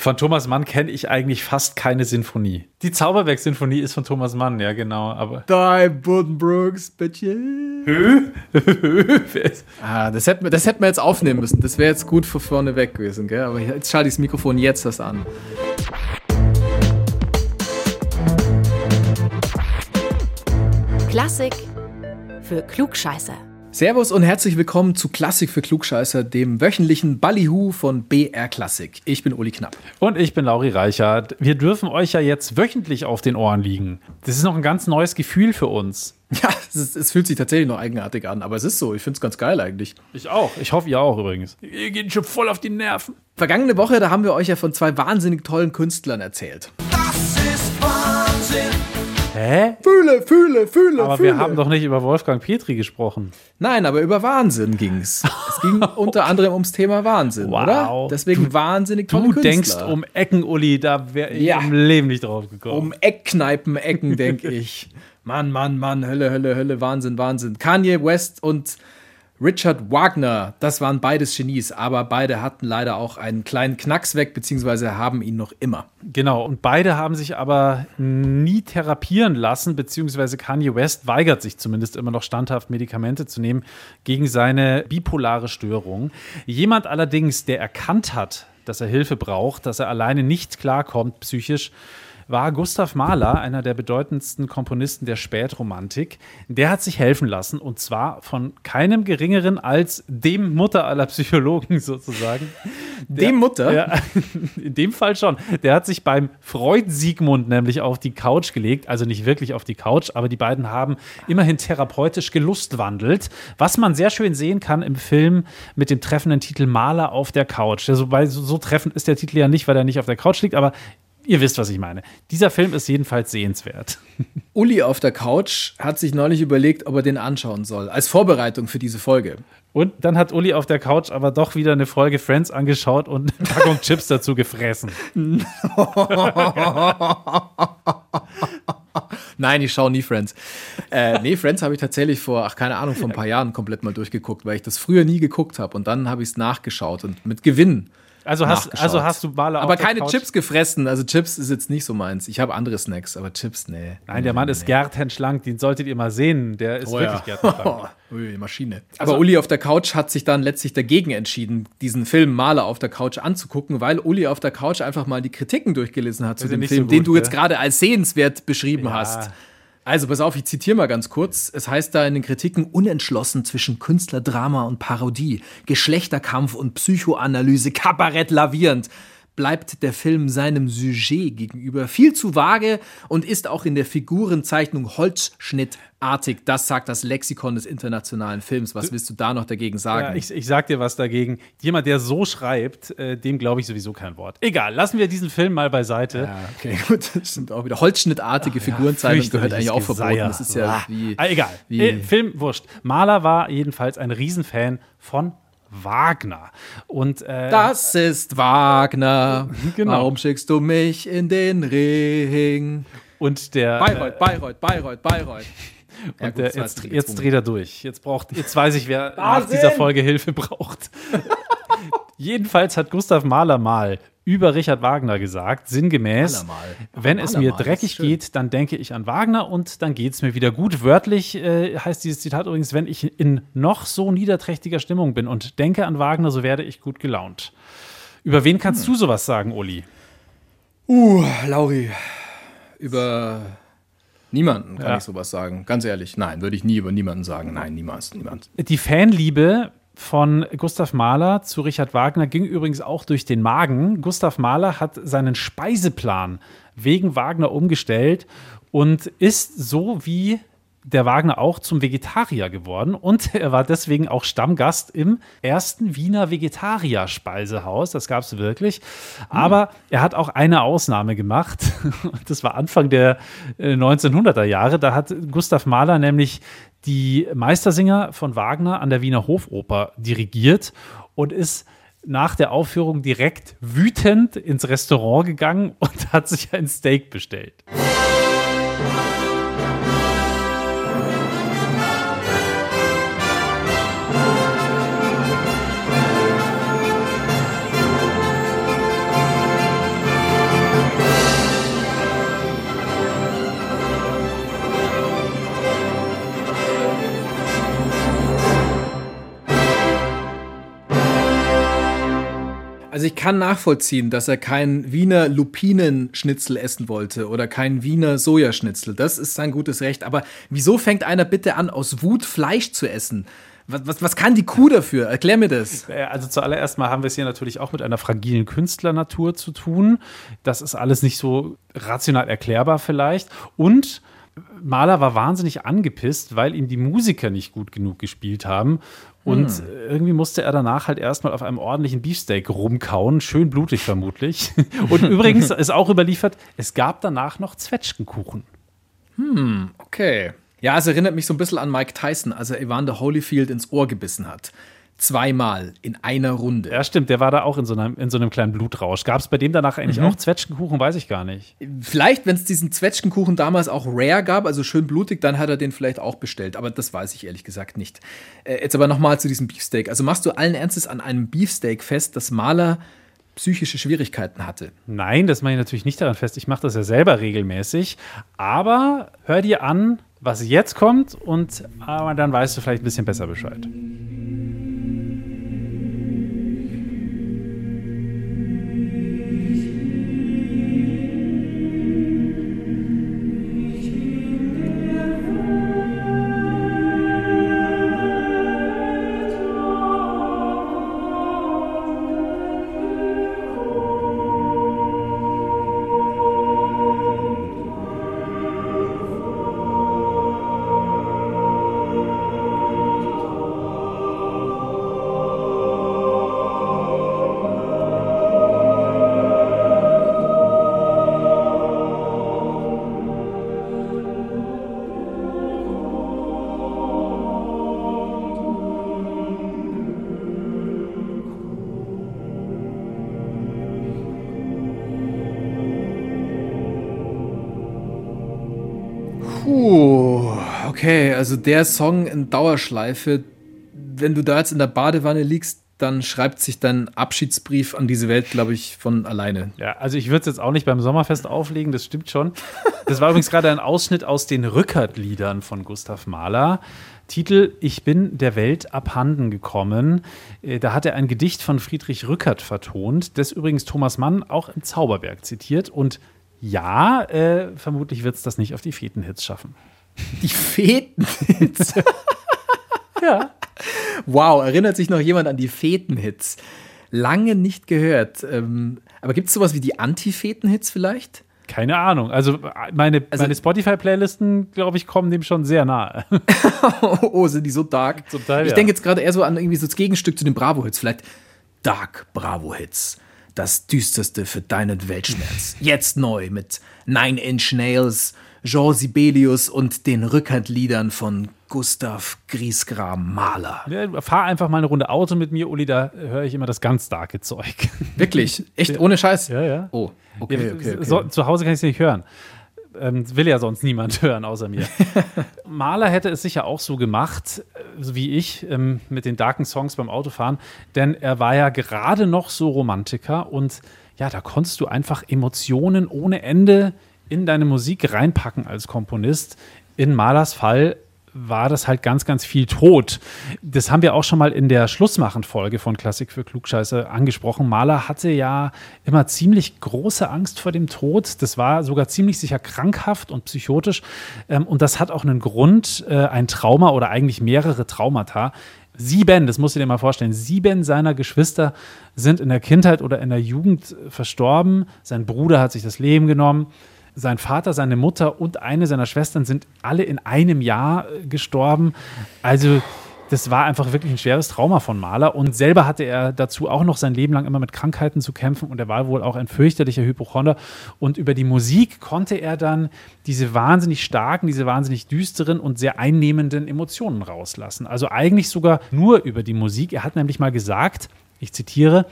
Von Thomas Mann kenne ich eigentlich fast keine Sinfonie. Die Zauberberg-Sinfonie ist von Thomas Mann, ja genau, aber. Die Buddenbrooks, bitches. ah, das hätten wir, das hätten wir jetzt aufnehmen müssen. Das wäre jetzt gut für vorne weg gewesen, gell? Aber jetzt schalte ich das Mikrofon jetzt das an. Klassik für Klugscheißer. Servus und herzlich willkommen zu Klassik für Klugscheißer, dem wöchentlichen Ballyhoo von BR Klassik. Ich bin Uli Knapp. Und ich bin Lauri Reichert. Wir dürfen euch ja jetzt wöchentlich auf den Ohren liegen. Das ist noch ein ganz neues Gefühl für uns. Ja, es, ist, es fühlt sich tatsächlich noch eigenartig an, aber es ist so. Ich finde es ganz geil eigentlich. Ich auch. Ich hoffe, ihr auch übrigens. Ihr geht schon voll auf die Nerven. Vergangene Woche, da haben wir euch ja von zwei wahnsinnig tollen Künstlern erzählt. Das ist Wahnsinn. Hä? Fühle, fühle, fühle, Aber fühle. wir haben doch nicht über Wolfgang Petri gesprochen. Nein, aber über Wahnsinn ging's. Es ging unter anderem ums Thema Wahnsinn, Wow. oder? Deswegen wahnsinnig tolle Du Künstler. denkst um Ecken, Uli, da wäre ich Ja. im Leben nicht drauf gekommen. Um Eckkneipen, Ecken, denke ich. Mann, Mann, Mann, Hölle, Hölle, Hölle, Wahnsinn, Wahnsinn. Kanye West und Richard Wagner, das waren beides Genies, aber beide hatten leider auch einen kleinen Knacks weg, beziehungsweise haben ihn noch immer. Genau, und beide haben sich aber nie therapieren lassen, beziehungsweise Kanye West weigert sich zumindest immer noch standhaft Medikamente zu nehmen gegen seine bipolare Störung. Jemand allerdings, der erkannt hat, dass er Hilfe braucht, dass er alleine nicht klarkommt psychisch, war Gustav Mahler, einer der bedeutendsten Komponisten der Spätromantik. Der hat sich helfen lassen und zwar von keinem geringeren als dem Mutter aller Psychologen sozusagen. Dem Mutter? Ja, in dem Fall schon. Der hat sich beim Freud Siegmund nämlich auf die Couch gelegt, also nicht wirklich auf die Couch, aber die beiden haben immerhin therapeutisch gelustwandelt, was man sehr schön sehen kann im Film mit dem treffenden Titel Maler auf der Couch. Ja, so, weil so, so treffend ist der Titel ja nicht, weil er nicht auf der Couch liegt, aber ihr wisst, was ich meine. Dieser Film ist jedenfalls sehenswert. Uli auf der Couch hat sich neulich überlegt, ob er den anschauen soll, als Vorbereitung für diese Folge. Und dann hat Uli auf der Couch aber doch wieder eine Folge Friends angeschaut und eine Packung Chips dazu gefressen. Nein, ich schaue nie Friends. Äh, nee, Friends habe ich tatsächlich vor, ach keine Ahnung, vor ein paar Jahren komplett mal durchgeguckt, weil ich das früher nie geguckt habe. Und dann habe ich es nachgeschaut und mit Gewinn. Also hast, also hast du Maler Aber auf der keine Couch Chips gefressen. Also Chips ist jetzt nicht so meins. Ich habe andere Snacks, aber Chips, nee. Nein, der Mann ist gärtenschlank, den solltet ihr mal sehen. Der ist Oh wirklich ja. gärtenschlank. Ui, Maschine. Aber Uli auf der Couch hat sich dann letztlich dagegen entschieden, diesen Film Maler auf der Couch anzugucken, weil Uli auf der Couch einfach mal die Kritiken durchgelesen hat zu dem Film, so gut, den du ne? jetzt gerade als sehenswert beschrieben Ja. hast. Also, pass auf, ich zitiere mal ganz kurz. Es heißt da in den Kritiken unentschlossen zwischen Künstlerdrama und Parodie, Geschlechterkampf und Psychoanalyse, Kabarett lavierend. Bleibt der Film seinem Sujet gegenüber viel zu vage und ist auch in der Figurenzeichnung holzschnittartig. Das sagt das Lexikon des internationalen Films. Was willst du da noch dagegen sagen? Ja, ich, ich sag dir was dagegen. Jemand, der so schreibt, äh, dem glaube ich sowieso kein Wort. Egal, lassen wir diesen Film mal beiseite. ja, okay, gut, das stimmt auch wieder. Holzschnittartige Figurenzeichnung gehört eigentlich auch verboten. Geseier. Das ist ja wie. Ah, egal. wie- Äh, Film wurscht. Mahler war jedenfalls ein Riesenfan von Wagner. Und äh, Das ist Wagner. Genau. Warum schickst du mich in den Ring? und der Bayreuth, Bayreuth, Bayreuth, Bayreuth. Ja, Und gut, der, jetzt, jetzt dreht er durch. Jetzt, braucht, jetzt weiß ich, wer nach Wahnsinn! dieser Folge Hilfe braucht. Jedenfalls hat Gustav Mahler mal über Richard Wagner gesagt, sinngemäß, Mahler mal. wenn es Mahler mir dreckig geht, dann denke ich an Wagner und dann geht es mir wieder gut. Wörtlich äh, heißt dieses Zitat übrigens, wenn ich in noch so niederträchtiger Stimmung bin und denke an Wagner, so werde ich gut gelaunt. Über wen kannst Hm. du sowas sagen, Uli? Uh, Lauri. Über niemanden kann Ja. ich sowas sagen. Ganz ehrlich. Nein, würde ich nie über niemanden sagen. Nein, niemals, niemand. Die Fanliebe von Gustav Mahler zu Richard Wagner ging übrigens auch durch den Magen. Gustav Mahler hat seinen Speiseplan wegen Wagner umgestellt und ist so wie der Wagner auch zum Vegetarier geworden und er war deswegen auch Stammgast im ersten Wiener Vegetarier-Speisehaus. Das gab es wirklich. Aber er hat auch eine Ausnahme gemacht. Das war Anfang der äh, 1900er Jahre. Da hat Gustav Mahler nämlich die Meistersinger von Wagner an der Wiener Hofoper dirigiert und ist nach der Aufführung direkt wütend ins Restaurant gegangen und hat sich ein Steak bestellt. Kann nachvollziehen, dass er kein Wiener Lupinenschnitzel essen wollte oder kein Wiener Sojaschnitzel. Das ist sein gutes Recht. Aber wieso fängt einer bitte an, aus Wut Fleisch zu essen? Was, was, was kann die Kuh dafür? Erklär mir das. Äh, Also zuallererst mal haben wir es hier natürlich auch mit einer fragilen Künstlernatur zu tun. Das ist alles nicht so rational erklärbar vielleicht. Und Mahler war wahnsinnig angepisst, weil ihm die Musiker nicht gut genug gespielt haben. Und irgendwie musste er danach halt erstmal auf einem ordentlichen Beefsteak rumkauen, schön blutig vermutlich. Und übrigens ist auch überliefert, es gab danach noch Zwetschgenkuchen. Okay. Ja, es erinnert mich so ein bisschen an Mike Tyson, als er Evander Holyfield ins Ohr gebissen hat. Zweimal in einer Runde. Ja, stimmt, der war da auch in so einem, in so einem kleinen Blutrausch. Gab es bei dem danach eigentlich auch Zwetschgenkuchen? Weiß ich gar nicht. Vielleicht, wenn es diesen Zwetschgenkuchen damals auch rare gab, also schön blutig, dann hat er den vielleicht auch bestellt. Aber das weiß ich ehrlich gesagt nicht. Äh, jetzt aber nochmal zu diesem Beefsteak. Also machst du allen Ernstes an einem Beefsteak fest, dass Maler psychische Schwierigkeiten hatte? Nein, das mache ich natürlich nicht daran fest. Ich mache das ja selber regelmäßig. Aber hör dir an, was jetzt kommt und aber dann weißt du vielleicht ein bisschen besser Bescheid. Also der Song in Dauerschleife, wenn du da jetzt in der Badewanne liegst, dann schreibt sich dein Abschiedsbrief an diese Welt, glaube ich, von alleine. Ja, also ich würde es jetzt auch nicht beim Sommerfest auflegen, das stimmt schon. Das war übrigens gerade ein Ausschnitt aus den Rückert-Liedern von Gustav Mahler. Titel Ich bin der Welt abhanden gekommen. Äh, Da hat er ein Gedicht von Friedrich Rückert vertont, das übrigens Thomas Mann auch im Zauberberg zitiert. Und ja, äh, vermutlich wird es das nicht auf die Fetenhits schaffen. Die Fetenhits. Ja. wow, erinnert sich noch jemand an die Fetenhits? Lange nicht gehört. Ähm, aber gibt es sowas wie die Anti-Feten-Hits vielleicht? Keine Ahnung. Also meine, Also- meine Spotify-Playlisten, glaube ich, kommen dem schon sehr nahe. oh, sind die so dark? Zum Teil, ich ja. denke jetzt gerade eher so an irgendwie so das Gegenstück zu den Bravo-Hits. Vielleicht Dark Bravo-Hits. Das düsterste für deinen Weltschmerz. Jetzt neu mit Nine Inch Nails, Jean Sibelius und den Rückhandliedern von Gustav Griesgram Mahler. Ja, fahr einfach mal eine Runde Auto mit mir, Uli, da höre ich immer das ganz starke Zeug. Wirklich? Echt? Ohne Scheiß? Ja, ja. Oh, okay, Ja, okay, okay. So, zu Hause kann ich es nicht hören. Ähm, will ja sonst niemand hören, außer mir. Mahler hätte es sicher auch so gemacht, äh, wie ich, ähm, mit den darken Songs beim Autofahren, denn er war ja gerade noch so Romantiker und ja, da konntest du einfach Emotionen ohne Ende in deine Musik reinpacken als Komponist. In Mahlers Fall war das halt ganz, ganz viel Tod. Das haben wir auch schon mal in der Schlussmachen-Folge von Klassik für Klugscheiße angesprochen. Mahler hatte ja immer ziemlich große Angst vor dem Tod. Das war sogar ziemlich sicher krankhaft und psychotisch. Ähm, Und das hat auch einen Grund, äh, ein Trauma oder eigentlich mehrere Traumata. Sieben, das musst du dir mal vorstellen, sieben seiner Geschwister sind in der Kindheit oder in der Jugend verstorben. Sein Bruder hat sich das Leben genommen. Sein Vater, seine Mutter und eine seiner Schwestern sind alle in einem Jahr äh, gestorben. Also das war einfach wirklich ein schweres Trauma von Mahler. Und selber hatte er dazu auch noch sein Leben lang immer mit Krankheiten zu kämpfen. Und er war wohl auch ein fürchterlicher Hypochonder. Und über die Musik konnte er dann diese wahnsinnig starken, diese wahnsinnig düsteren und sehr einnehmenden Emotionen rauslassen. Also eigentlich sogar nur über die Musik. Er hat nämlich mal gesagt, ich zitiere,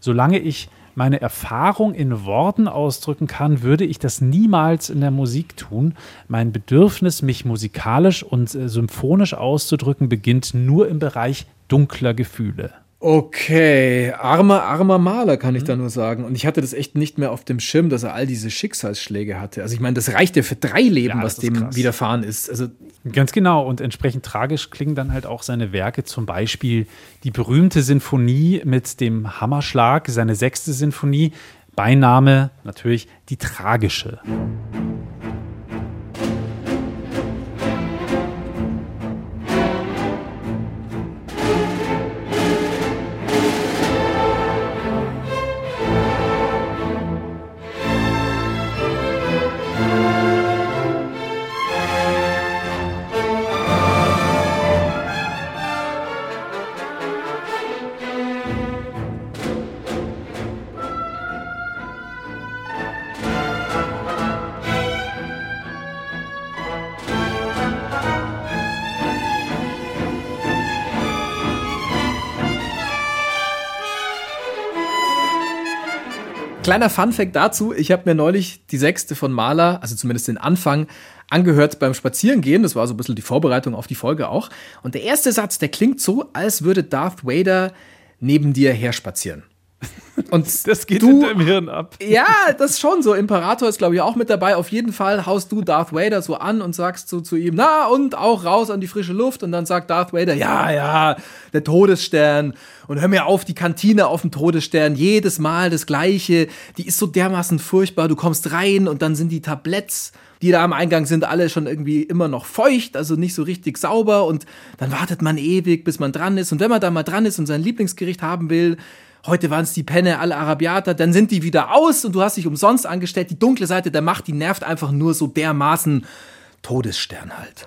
solange ich meine Erfahrung in Worten ausdrücken kann, würde ich das niemals in der Musik tun. Mein Bedürfnis, mich musikalisch und äh, symphonisch auszudrücken, beginnt nur im Bereich dunkler Gefühle. Okay, armer, armer Maler, kann ich da nur sagen. Und ich hatte das echt nicht mehr auf dem Schirm, dass er all diese Schicksalsschläge hatte. Also ich meine, das reicht ja für drei Leben, Ja, was dem krass. widerfahren ist. Also Ganz genau. Und entsprechend tragisch klingen dann halt auch seine Werke, zum Beispiel die berühmte Sinfonie mit dem Hammerschlag, seine sechste Sinfonie, Beiname natürlich die tragische. Kleiner Funfact dazu, ich habe mir neulich die sechste von Mahler, also zumindest den Anfang, angehört beim Spazierengehen. Das war so ein bisschen die Vorbereitung auf die Folge auch. Und der erste Satz, der klingt so, als würde Darth Vader neben dir herspazieren. Und Das geht du, in deinem Hirn ab. Ja, das ist schon so. Imperator ist, glaube ich, auch mit dabei. Auf jeden Fall haust du Darth Vader so an und sagst so zu ihm, na, und auch raus an die frische Luft. Und dann sagt Darth Vader, ja, ja, der Todesstern. Und hör mir auf, die Kantine auf dem Todesstern, jedes Mal das Gleiche. Die ist so dermaßen furchtbar. Du kommst rein und dann sind die Tabletts, die da am Eingang sind, alle schon irgendwie immer noch feucht, also nicht so richtig sauber. Und dann wartet man ewig, bis man dran ist. Und wenn man da mal dran ist und sein Lieblingsgericht haben will, Heute waren es die Penne alle Arabiata, dann sind die wieder aus und du hast dich umsonst angestellt. Die dunkle Seite der Macht, die nervt einfach nur so dermaßen Todesstern halt.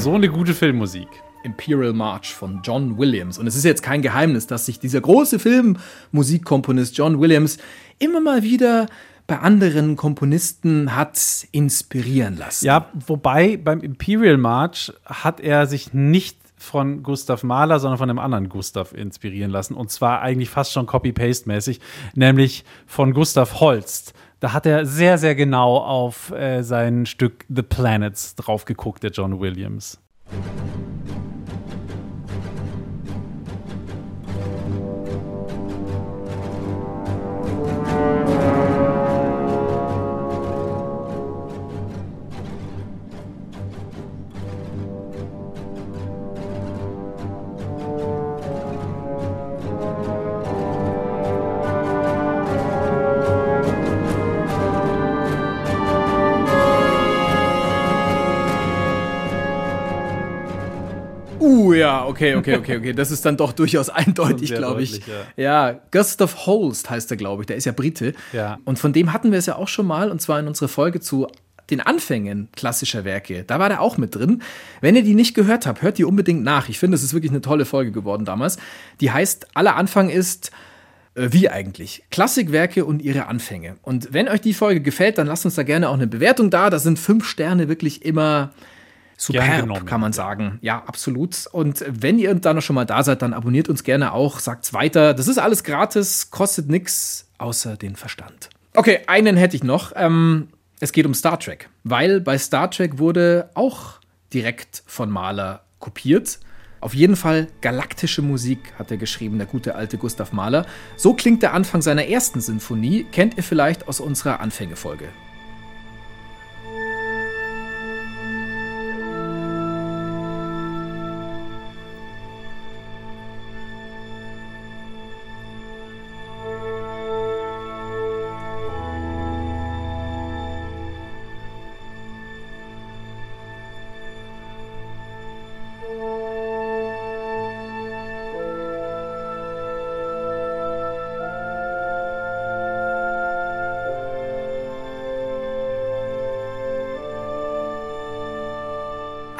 So eine gute Filmmusik. Imperial March von John Williams. Und es ist jetzt kein Geheimnis, dass sich dieser große Filmmusikkomponist John Williams immer mal wieder bei anderen Komponisten hat inspirieren lassen. Ja, wobei beim Imperial March hat er sich nicht von Gustav Mahler, sondern von einem anderen Gustav inspirieren lassen. Und zwar eigentlich fast schon Copy-Paste-mäßig, nämlich von Gustav Holst. Da hat er sehr, sehr genau auf äh, sein Stück The Planets drauf geguckt, der John Williams. Ja, okay, okay, okay, okay. Das ist dann doch durchaus eindeutig, glaube ich. deutlich, Ja. Gustav Holst heißt er, glaube ich. Der ist ja Brite. Ja. Und von dem hatten wir es ja auch schon mal, und zwar in unserer Folge zu den Anfängen klassischer Werke. Da war der auch mit drin. Wenn ihr die nicht gehört habt, hört die unbedingt nach. Ich finde, es ist wirklich eine tolle Folge geworden damals. Die heißt, aller Anfang ist äh, wie eigentlich? Klassikwerke und ihre Anfänge. Und wenn euch die Folge gefällt, dann lasst uns da gerne auch eine Bewertung da. Da sind fünf Sterne wirklich immer superb, kann man sagen. Ja, absolut. Und wenn ihr da noch schon mal da seid, dann abonniert uns gerne auch, sagt's weiter. Das ist alles gratis, kostet nix außer den Verstand. Okay, einen hätte ich noch. Ähm, es geht um Star Trek, weil bei Star Trek wurde auch direkt von Mahler kopiert. Auf jeden Fall galaktische Musik hat er geschrieben, der gute alte Gustav Mahler. So klingt der Anfang seiner ersten Sinfonie, kennt ihr vielleicht aus unserer Anfängefolge.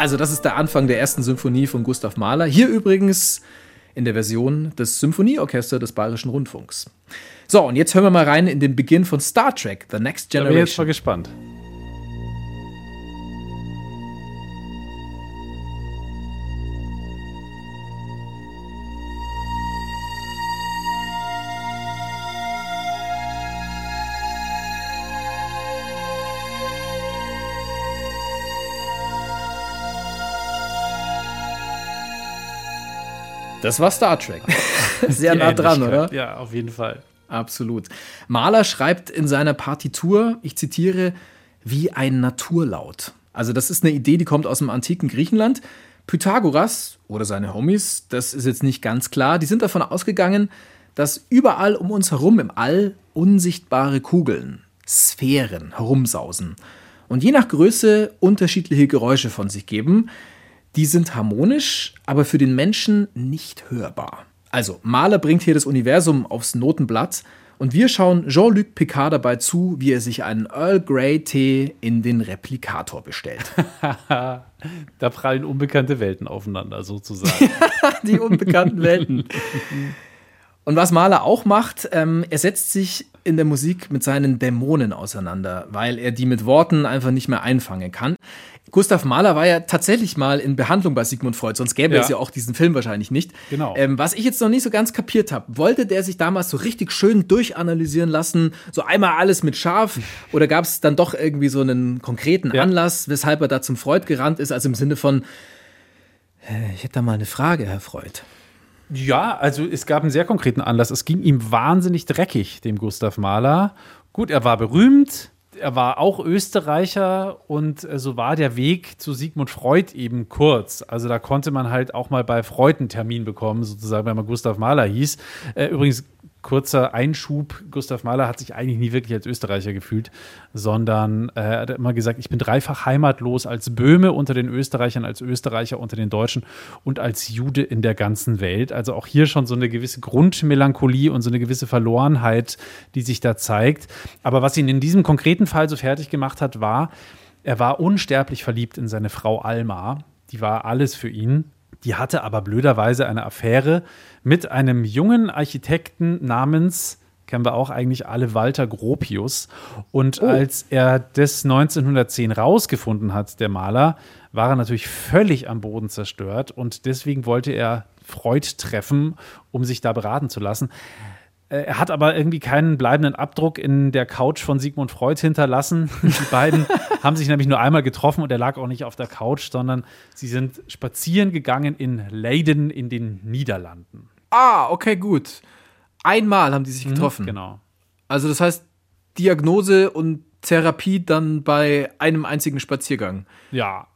Also das ist der Anfang der ersten Symphonie von Gustav Mahler. Hier übrigens in der Version des Symphonieorchesters des Bayerischen Rundfunks. So, und jetzt hören wir mal rein in den Beginn von Star Trek, The Next Da bin ich jetzt Generation. mal gespannt. Das war Star Trek. Sehr nah dran, oder? Ja, auf jeden Fall. Absolut. Mahler schreibt in seiner Partitur, ich zitiere, wie ein Naturlaut. Also das ist eine Idee, die kommt aus dem antiken Griechenland. Pythagoras oder seine Homies, das ist jetzt nicht ganz klar, die sind davon ausgegangen, dass überall um uns herum im All unsichtbare Kugeln, Sphären herumsausen und je nach Größe unterschiedliche Geräusche von sich geben. Die sind harmonisch, aber für den Menschen nicht hörbar. Also, Mahler bringt hier das Universum aufs Notenblatt und wir schauen Jean-Luc Picard dabei zu, wie er sich einen Earl Grey Tee in den Replikator bestellt. Da prallen unbekannte Welten aufeinander, sozusagen. Die unbekannten Welten. Und was Mahler auch macht, ähm, er setzt sich in der Musik mit seinen Dämonen auseinander, weil er die mit Worten einfach nicht mehr einfangen kann. Gustav Mahler war ja tatsächlich mal in Behandlung bei Sigmund Freud, sonst gäbe Ja. es ja auch diesen Film wahrscheinlich nicht. Genau. Ähm, was ich jetzt noch nicht so ganz kapiert habe, wollte der sich damals so richtig schön durchanalysieren lassen, so einmal alles mit scharf, oder gab es dann doch irgendwie so einen konkreten Ja. Anlass, weshalb er da zum Freud gerannt ist, also im Sinne von, äh, ich hätte da mal eine Frage, Herr Freud. Ja, also es gab einen sehr konkreten Anlass. Es ging ihm wahnsinnig dreckig, dem Gustav Mahler. Gut, er war berühmt, er war auch Österreicher und äh, so war der Weg zu Sigmund Freud eben kurz. Also da konnte man halt auch mal bei Freud einen Termin bekommen, sozusagen, wenn man Gustav Mahler hieß. Äh, übrigens, kurzer Einschub, Gustav Mahler hat sich eigentlich nie wirklich als Österreicher gefühlt, sondern äh, er hat immer gesagt, ich bin dreifach heimatlos als Böhme unter den Österreichern, als Österreicher unter den Deutschen und als Jude in der ganzen Welt. Also auch hier schon so eine gewisse Grundmelancholie und so eine gewisse Verlorenheit, die sich da zeigt. Aber was ihn in diesem konkreten Fall so fertig gemacht hat, war, er war unsterblich verliebt in seine Frau Alma. Die war alles für ihn. Die hatte aber blöderweise eine Affäre mit einem jungen Architekten namens, kennen wir auch eigentlich alle, Walter Gropius. Und als er das 1910 rausgefunden hat, der Maler, war er natürlich völlig am Boden zerstört und deswegen wollte er Freud treffen, um sich da beraten zu lassen. Äh, Er hat aber irgendwie keinen bleibenden Abdruck in der Couch von Sigmund Freud hinterlassen. Die beiden haben sich nämlich nur einmal getroffen und er lag auch nicht auf der Couch, sondern sie sind spazieren gegangen in Leiden in den Niederlanden. Ah, okay, gut. Einmal haben die sich getroffen. Genau. Also das heißt, Diagnose und Therapie dann bei einem einzigen Spaziergang. Ja,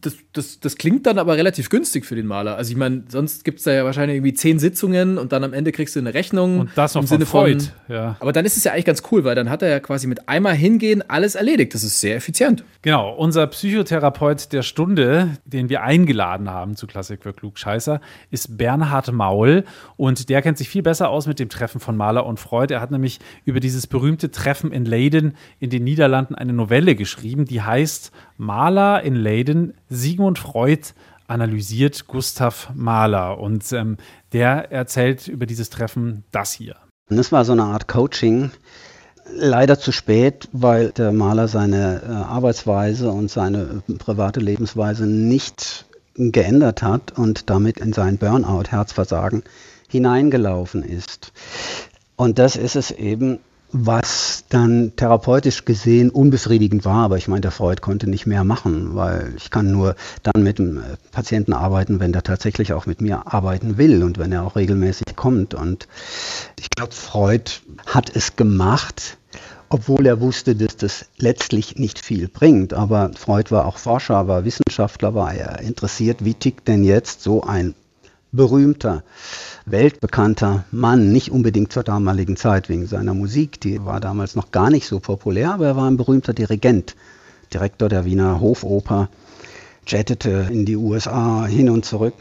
Das, das, das klingt dann aber relativ günstig für den Maler. Also ich meine, sonst gibt es da ja wahrscheinlich irgendwie zehn Sitzungen und dann am Ende kriegst du eine Rechnung. und das noch im von Sinne Freud. von. ja. Aber dann ist es ja eigentlich ganz cool, weil dann hat er ja quasi mit einmal hingehen alles erledigt. Das ist sehr effizient. Genau, unser Psychotherapeut der Stunde, den wir eingeladen haben zu Klassik für Klugscheißer, ist Bernhard Maul und der kennt sich viel besser aus mit dem Treffen von Mahler und Freud. Er hat nämlich über dieses berühmte Treffen in Leiden in den Niederlanden eine Novelle geschrieben, die heißt Mahler in Leiden, Sigmund Freud analysiert Gustav Mahler und ähm, der erzählt über dieses Treffen das hier. Das war so eine Art Coaching. Leider zu spät, weil der Maler seine äh, Arbeitsweise und seine äh, private Lebensweise nicht geändert hat und damit in sein Burnout, Herzversagen hineingelaufen ist. Und das ist es eben, was dann therapeutisch gesehen unbefriedigend war. Aber ich meine, der Freud konnte nicht mehr machen, weil ich kann nur dann mit dem äh, Patienten arbeiten, wenn der tatsächlich auch mit mir arbeiten will und wenn er auch regelmäßig kommt. Und ich glaube, Freud hat es gemacht, obwohl er wusste, dass das letztlich nicht viel bringt. Aber Freud war auch Forscher, war Wissenschaftler, war er interessiert, wie tickt denn jetzt so ein berühmter, weltbekannter Mann, nicht unbedingt zur damaligen Zeit wegen seiner Musik, die war damals noch gar nicht so populär, aber er war ein berühmter Dirigent, Direktor der Wiener Hofoper, jettete in die USA hin und zurück.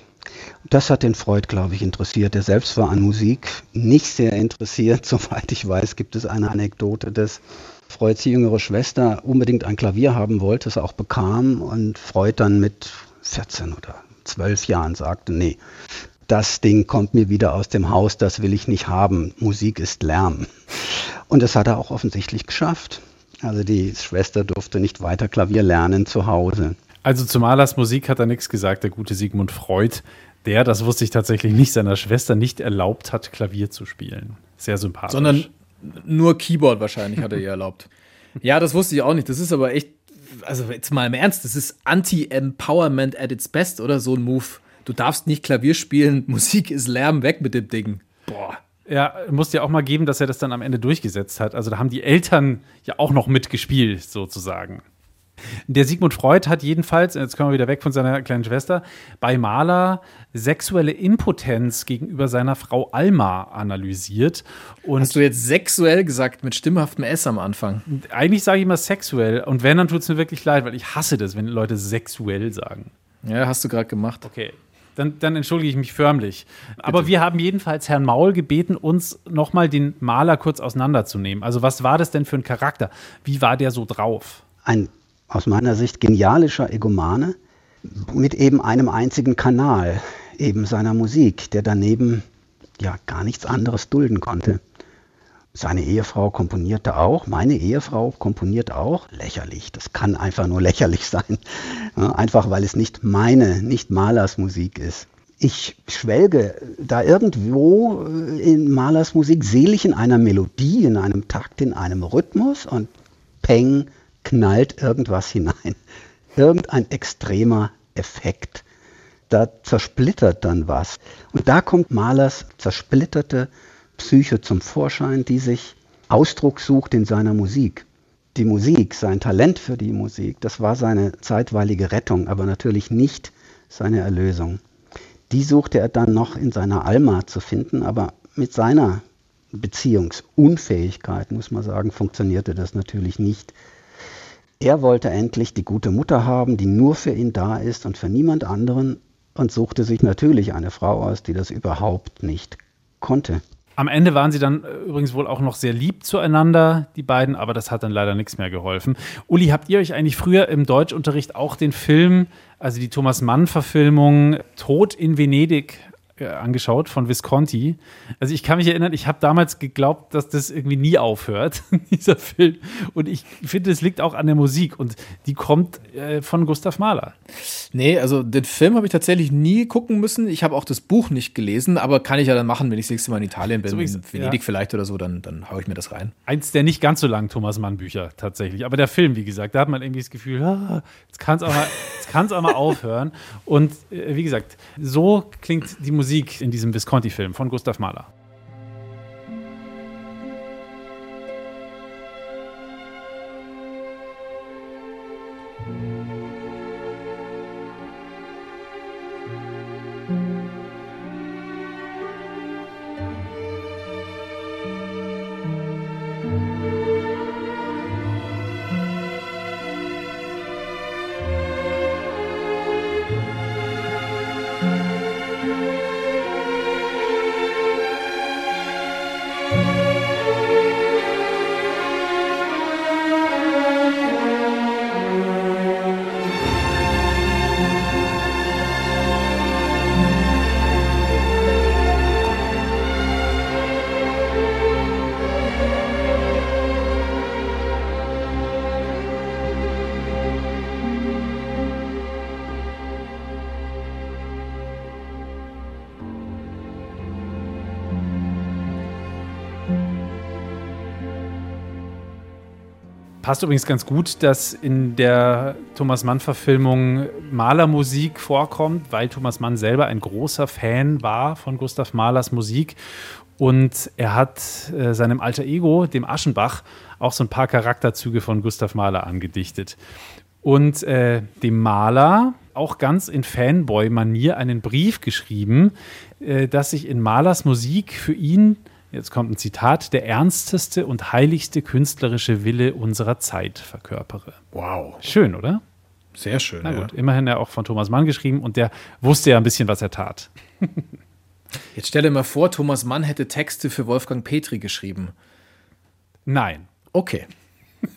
Das hat den Freud, glaube ich, interessiert. Er selbst war an Musik nicht sehr interessiert. Soweit ich weiß, gibt es eine Anekdote, dass Freuds jüngere Schwester unbedingt ein Klavier haben wollte, es auch bekam und Freud dann mit 14 oder 12 Jahren sagte, nee, das Ding kommt mir wieder aus dem Haus, das will ich nicht haben. Musik ist Lärm. Und das hat er auch offensichtlich geschafft. Also die Schwester durfte nicht weiter Klavier lernen zu Hause. Also zu Malers Musik hat er nichts gesagt, der gute Sigmund Freud, der, das wusste ich tatsächlich nicht, seiner Schwester nicht erlaubt hat, Klavier zu spielen. Sehr sympathisch. Sondern nur Keyboard wahrscheinlich hat er ihr erlaubt. Ja, das wusste ich auch nicht. Das ist aber echt, also jetzt mal im Ernst, das ist Anti-Empowerment at its best oder so ein Move. Du darfst nicht Klavier spielen, Musik ist Lärm, weg mit dem Ding. Boah. Ja, muss ja auch mal geben, dass er das dann am Ende durchgesetzt hat. Also da haben die Eltern ja auch noch mitgespielt, sozusagen. Der Sigmund Freud hat jedenfalls, jetzt kommen wir wieder weg von seiner kleinen Schwester, bei Mahler sexuelle Impotenz gegenüber seiner Frau Alma analysiert. Und Hast du jetzt sexuell gesagt mit stimmhaftem S am Anfang? eigentlich sage ich immer sexuell. Und wenn, dann tut es mir wirklich leid, weil ich hasse das, wenn Leute sexuell sagen. Ja, hast du gerade gemacht. Okay. Dann, dann entschuldige ich mich förmlich. Aber wir haben jedenfalls Herrn Maul gebeten, uns nochmal den Maler kurz auseinanderzunehmen. Also, was war das denn für ein Charakter? Wie war der so drauf? Ein aus meiner Sicht genialischer Egomane mit eben einem einzigen Kanal, eben seiner Musik, der daneben ja gar nichts anderes dulden konnte. Seine Ehefrau komponierte auch, meine Ehefrau komponiert auch. Lächerlich, das kann einfach nur lächerlich sein. Einfach weil es nicht meine, nicht Malers Musik ist. Ich schwelge da irgendwo äh, in Malers Musik selig in einer Melodie, in einem Takt, in einem Rhythmus und peng, knallt irgendwas hinein. Irgendein extremer Effekt. Da zersplittert dann was. Und da kommt Malers zersplitterte Psyche zum Vorschein, die sich Ausdruck sucht in seiner Musik. Die Musik, sein Talent für die Musik, das war seine zeitweilige Rettung, aber natürlich nicht seine Erlösung. Die suchte er dann noch in seiner Alma zu finden, aber mit seiner Beziehungsunfähigkeit, muss man sagen, funktionierte das natürlich nicht. Er wollte endlich die gute Mutter haben, die nur für ihn da ist und für niemand anderen und suchte sich natürlich eine Frau aus, die das überhaupt nicht konnte. Am Ende waren sie dann äh, übrigens wohl auch noch sehr lieb zueinander, die beiden, aber das hat dann leider nichts mehr geholfen. Uli, habt ihr euch eigentlich früher im Deutschunterricht auch den Film, also die Thomas Mann-Verfilmung Tod in Venedig angeschaut von Visconti. Also ich kann mich erinnern, ich habe damals geglaubt, dass das irgendwie nie aufhört, dieser Film. Und ich finde, es liegt auch an der Musik und die kommt äh, von Gustav Mahler. Nee, also den Film habe ich tatsächlich nie gucken müssen. Ich habe auch das Buch nicht gelesen, aber kann ich ja dann machen, wenn ich das nächste Mal in Italien bin, So in Venedig ja. vielleicht oder so, dann, dann haue ich mir das rein. Eins der nicht ganz so langen Thomas Mann-Bücher tatsächlich. Aber der Film, wie gesagt, da hat man irgendwie das Gefühl, ah, jetzt kann es auch, mal- jetzt auch mal aufhören. Und äh, wie gesagt, so klingt die Musik in diesem Visconti-Film von Gustav Mahler. Passt übrigens ganz gut, dass in der Thomas Mann-Verfilmung Malermusik vorkommt, weil Thomas Mann selber ein großer Fan war von Gustav Mahlers Musik. Und er hat äh, seinem alter Ego, dem Aschenbach, auch so ein paar Charakterzüge von Gustav Mahler angedichtet. Und äh, dem Maler auch ganz in Fanboy-Manier einen Brief geschrieben, äh, dass sich in Mahlers Musik für ihn Jetzt kommt ein Zitat, der ernsteste und heiligste künstlerische Wille unserer Zeit verkörpere. Wow. Schön, oder? Sehr schön. Na ja. gut, immerhin ja auch von Thomas Mann geschrieben und der wusste ja ein bisschen, was er tat. Jetzt stell dir mal vor, Thomas Mann hätte Texte für Wolfgang Petri geschrieben. Nein, Okay.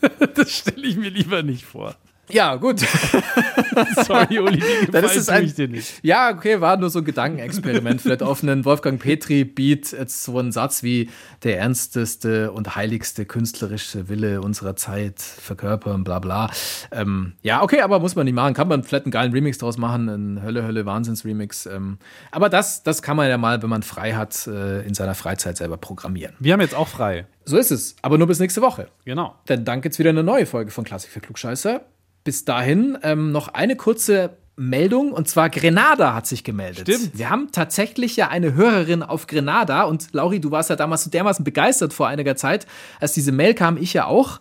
das stelle ich mir lieber nicht vor. Ja, gut. Sorry, Uli, Dann ist es ein, dir nicht. Ja, okay, war nur so ein Gedankenexperiment. Vielleicht auf einen Wolfgang Petri-Beat jetzt so ein Satz wie der ernsteste und heiligste künstlerische Wille unserer Zeit verkörpern, bla bla. Ähm, ja, okay, aber muss man nicht machen. Kann man vielleicht einen geilen Remix draus machen, einen Hölle, Hölle, Wahnsinns-Remix. Ähm, aber das, das kann man ja mal, wenn man frei hat, äh, in seiner Freizeit selber programmieren. Wir haben jetzt auch frei. So ist es, aber nur bis nächste Woche. Genau. Denn dann gibt's wieder eine neue Folge von Klassik für Klugscheißer. Bis dahin ähm, noch eine kurze Meldung und zwar Grenada hat sich gemeldet. Stimmt. Wir haben tatsächlich ja eine Hörerin auf Grenada und Lauri, du warst ja damals so dermaßen begeistert vor einiger Zeit, als diese Mail kam, ich ja auch.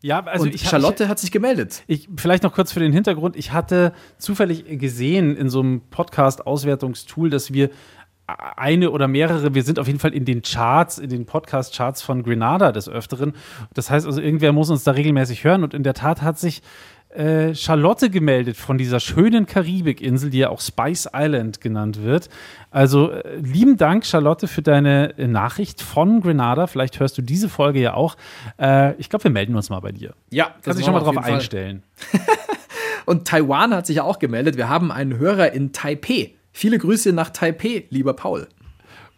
Ja, also und ich, Charlotte hat sich gemeldet. Ich, vielleicht noch kurz für den Hintergrund. Ich hatte zufällig gesehen in so einem Podcast-Auswertungstool, dass wir eine oder mehrere, wir sind auf jeden Fall in den Charts, in den Podcast-Charts von Grenada des Öfteren. Das heißt also, irgendwer muss uns da regelmäßig hören. Und in der Tat hat sich äh, Charlotte gemeldet von dieser schönen Karibikinsel, die ja auch Spice Island genannt wird. Also äh, lieben Dank, Charlotte, für deine äh, Nachricht von Grenada. Vielleicht hörst du diese Folge ja auch. Äh, ich glaube, wir melden uns mal bei dir. Ja, Kannst dich schon mal drauf einstellen. Und Taiwan hat sich ja auch gemeldet. Wir haben einen Hörer in Taipei. Viele Grüße nach Taipei, lieber Paul.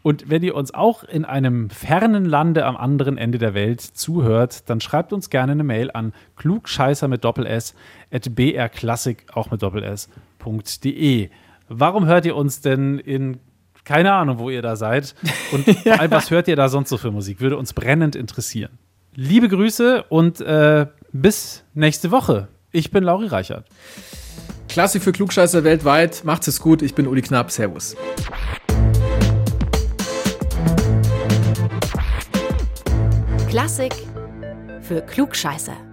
Und wenn ihr uns auch in einem fernen Lande am anderen Ende der Welt zuhört, dann schreibt uns gerne eine Mail an klugscheißer mit Doppel S at brklassik auch mit Doppel S.de. Warum hört ihr uns denn in keine Ahnung, wo ihr da seid und allem, was hört ihr da sonst so für Musik? Würde uns brennend interessieren. Liebe Grüße und äh, bis nächste Woche. Ich bin Lauri Reichert. Klassik für Klugscheißer weltweit. Macht es gut. Ich bin Uli Knapp. Servus. Klassik für Klugscheißer.